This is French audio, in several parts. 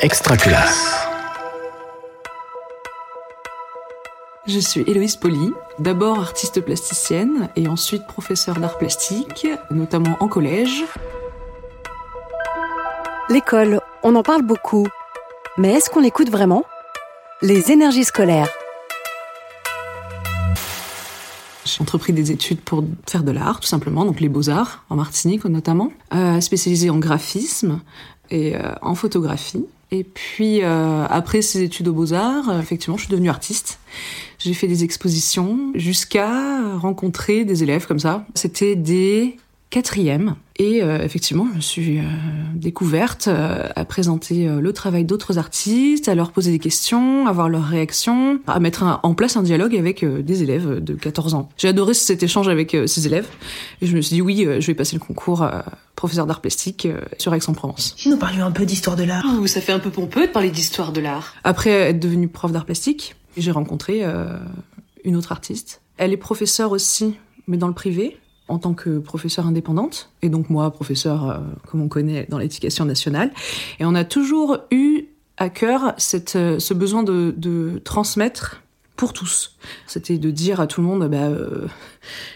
Extra classe. Je suis Héloïse Poli, d'abord artiste plasticienne et ensuite professeure d'art plastique, notamment en collège. L'école, on en parle beaucoup. Mais est-ce qu'on l'écoute vraiment? Les énergies scolaires. J'ai entrepris des études pour faire de l'art, tout simplement, donc les beaux-arts, en Martinique notamment, euh, spécialisée en graphisme et euh, en photographie. Et puis, euh, après ces études aux beaux-arts, euh, effectivement, je suis devenue artiste. J'ai fait des expositions jusqu'à rencontrer des élèves comme ça. C'était des quatrième. Et euh, effectivement, je me suis euh, découverte euh, à présenter le travail d'autres artistes, à leur poser des questions, à voir leurs réactions, à mettre en place un dialogue avec des élèves de 14 ans. J'ai adoré cet échange avec ces élèves et je me suis dit oui, je vais passer le concours professeur d'art plastique sur Aix-en-Provence. Si nous parlions un peu d'histoire de l'art. Oh, ça fait un peu pompeux de parler d'histoire de l'art. Après être devenue prof d'art plastique, j'ai rencontré une autre artiste. Elle est professeure aussi, mais dans le privé en tant que professeure indépendante, et donc moi, professeur, euh, comme on connaît dans l'éducation nationale. Et on a toujours eu à cœur euh, ce besoin de, de, transmettre pour tous. C'était de dire à tout le monde, bah, euh,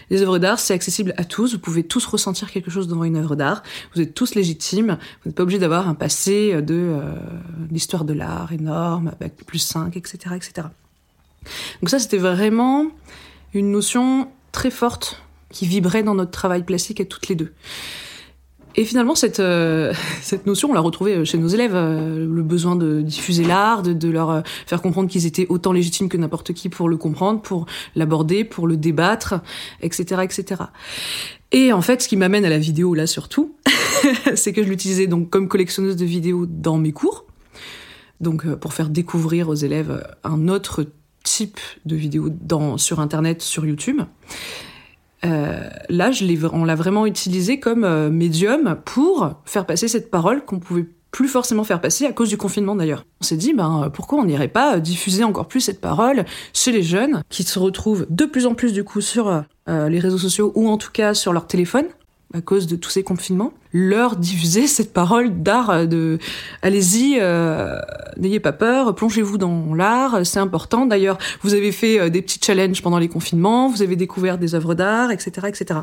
les œuvres d'art, c'est accessible à tous, vous pouvez tous ressentir quelque chose devant une œuvre d'art, vous êtes tous légitimes, vous n'êtes pas obligé d'avoir un passé de l'histoire de l'art énorme, avec plus 5, etc., etc. Donc ça, c'était vraiment une notion très forte qui vibrait dans notre travail plastique à toutes les deux. Et finalement, cette, euh, notion, on l'a retrouvée chez nos élèves, euh, le besoin de diffuser l'art, de, leur euh, faire comprendre qu'ils étaient autant légitimes que n'importe qui pour le comprendre, pour l'aborder, pour le débattre, etc., etc. Et en fait, ce qui m'amène à la vidéo là surtout, c'est que je l'utilisais donc comme collectionneuse de vidéos dans mes cours, donc pour faire découvrir aux élèves un autre type de vidéo sur Internet, sur YouTube. Euh, là, je on l'a vraiment utilisé comme euh, médium pour faire passer cette parole qu'on pouvait plus forcément faire passer à cause du confinement d'ailleurs. On s'est dit, ben pourquoi on n'irait pas diffuser encore plus cette parole chez les jeunes qui se retrouvent de plus en plus du coup sur euh, les réseaux sociaux ou en tout cas sur leur téléphone à cause de tous ces confinements, leur diffuser cette parole d'art euh, de allez-y, euh, n'ayez pas peur, plongez-vous dans l'art, c'est important. D'ailleurs, vous avez fait euh, des petits challenges pendant les confinements, vous avez découvert des œuvres d'art, etc., etc.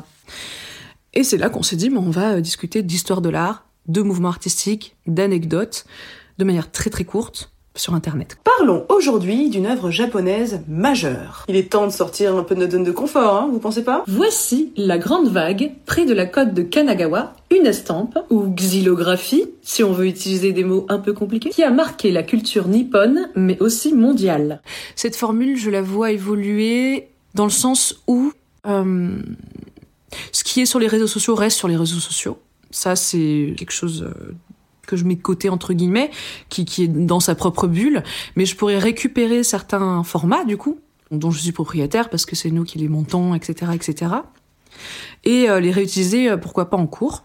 Et c'est là qu'on s'est dit, mais on va discuter d'histoire de l'art, de mouvements artistiques, d'anecdotes, de manière très très courte, sur Internet. Parlons aujourd'hui d'une œuvre japonaise majeure. Il est temps de sortir un peu de notre zone de confort, hein, vous pensez pas? Voici La Grande Vague, près de la côte de Kanagawa, une estampe, ou xylographie, si on veut utiliser des mots un peu compliqués, qui a marqué la culture nippone, mais aussi mondiale. Cette formule, je la vois évoluer dans le sens où euh, ce qui est sur les réseaux sociaux reste sur les réseaux sociaux. Ça, c'est quelque chose euh, que je mets de côté entre guillemets, qui, est dans sa propre bulle, mais je pourrais récupérer certains formats du coup, dont je suis propriétaire parce que c'est nous qui les montons, etc., etc., et euh, les réutiliser euh, pourquoi pas en cours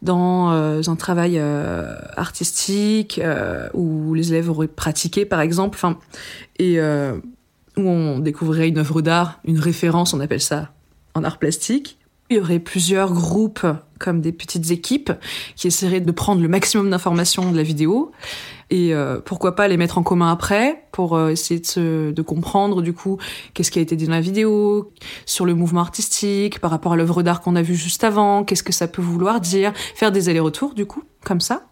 dans euh, un travail artistique où les élèves auraient pratiqué par exemple, enfin, et où on découvrirait une œuvre d'art, une référence, on appelle ça en art plastique, il y aurait plusieurs groupes, comme des petites équipes, qui essaieraient de prendre le maximum d'informations de la vidéo et euh, pourquoi pas les mettre en commun après pour euh, essayer de, se, de comprendre du coup qu'est-ce qui a été dit dans la vidéo, sur le mouvement artistique, par rapport à l'œuvre d'art qu'on a vue juste avant, qu'est-ce que ça peut vouloir dire, faire des allers-retours du coup, comme ça.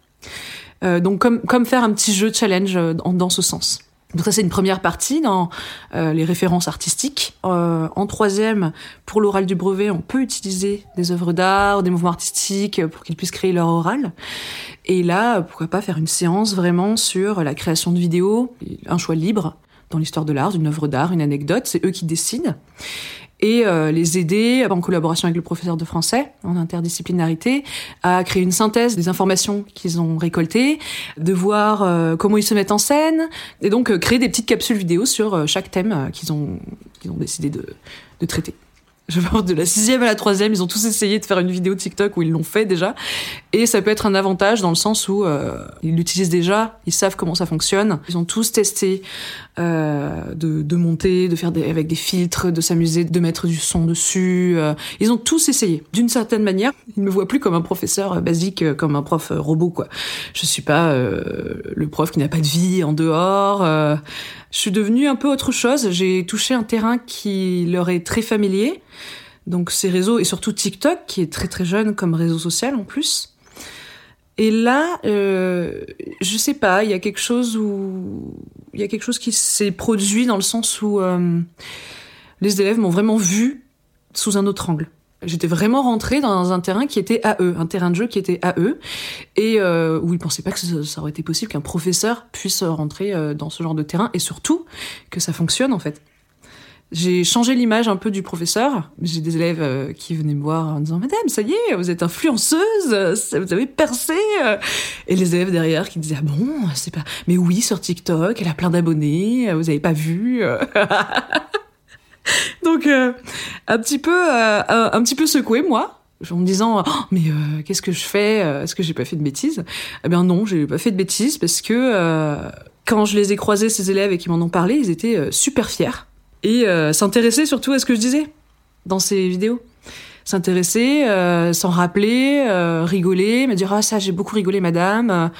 Euh, donc comme, comme faire un petit jeu challenge dans ce sens. Donc ça c'est une première partie dans euh, les références artistiques. Euh, en troisième, pour l'oral du brevet, on peut utiliser des œuvres d'art, des mouvements artistiques pour qu'ils puissent créer leur oral. Et là, pourquoi pas faire une séance vraiment sur la création de vidéos, un choix libre dans l'histoire de l'art, d'une œuvre d'art, une anecdote, c'est eux qui décident et euh, les aider, en collaboration avec le professeur de français, en interdisciplinarité, à créer une synthèse des informations qu'ils ont récoltées, de voir euh, comment ils se mettent en scène, et donc euh, créer des petites capsules vidéo sur chaque thème qu'ils ont, ont décidé de, de traiter. Je pense de la sixième à la troisième, ils ont tous essayé de faire une vidéo TikTok où ils l'ont fait déjà. Et ça peut être un avantage dans le sens où euh, ils l'utilisent déjà, ils savent comment ça fonctionne. Ils ont tous testé euh, de, de monter, de faire des, avec des filtres, de s'amuser, de mettre du son dessus. euh. ils ont tous essayé. D'une certaine manière, ils me voient plus comme un professeur basique, euh, comme un prof euh, robot quoi. Je suis pas euh, le prof qui n'a pas de vie en dehors. je suis devenue un peu autre chose. J'ai touché un terrain qui leur est très familier. Donc ces réseaux et surtout TikTok qui est très très jeune comme réseau social en plus. Et là, euh, je sais pas, il y a quelque chose où il y a quelque chose qui s'est produit dans le sens où euh, les élèves m'ont vraiment vu sous un autre angle. J'étais vraiment rentrée dans un terrain qui était à eux, un terrain de jeu qui était à eux, et euh, où ils pensaient pas que ça, aurait été possible qu'un professeur puisse rentrer euh, dans ce genre de terrain, et surtout que ça fonctionne en fait. J'ai changé l'image un peu du professeur. J'ai des élèves euh, qui venaient me voir en disant Madame, ça y est, vous êtes influenceuse, vous avez percé. euh. Et les élèves derrière qui disaient Ah bon, c'est pas. Mais oui, sur TikTok, elle a plein d'abonnés, euh, vous avez pas vu. Donc, un petit peu, euh, un, petit peu secoué, moi. En me disant, Oh, mais qu'est-ce que je fais Est-ce que j'ai pas fait de bêtises? Eh bien non, j'ai pas fait de bêtises parce que quand je les ai croisés, ces élèves, et qui m'en ont parlé, ils étaient super fiers et euh, s'intéresser surtout à ce que je disais dans ces vidéos. S'intéresser, euh, s'en rappeler, euh, rigoler, me dire ah ça j'ai beaucoup rigolé madame,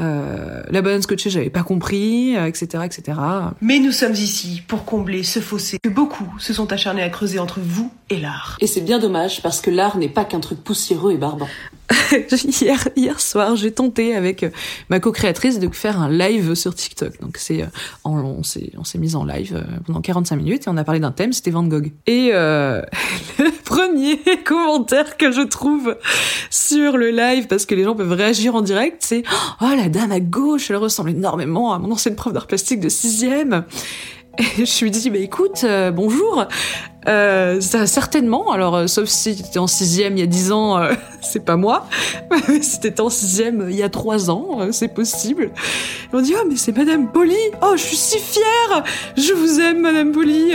euh, la bonne scotchée j'avais pas compris, euh, etc etc. Mais nous sommes ici pour combler ce fossé que beaucoup se sont acharnés à creuser entre vous et l'art. Et c'est bien dommage parce que l'art n'est pas qu'un truc poussiéreux et barbant. hier, hier soir, j'ai tenté avec ma co-créatrice de faire un live sur TikTok. Donc c'est, euh, en- on s'est, on s'est mis en live pendant 45 minutes et on a parlé d'un thème, c'était Van Gogh. Et euh, le premier commentaire que je trouve sur le live, parce que les gens peuvent réagir en direct, c'est oh la dame à gauche, elle ressemble énormément à mon ancienne prof d'art plastique de sixième. Et je lui dis, bah écoute, euh, bonjour. Euh, ça, certainement. Alors, euh, sauf si tu étais en sixième il y a dix ans, c'est pas moi. Si t'étais en sixième il y a trois ans, c'est possible. On dit, oh mais c'est Madame Polly. Oh, je suis si fière. Je vous aime, Madame Polly.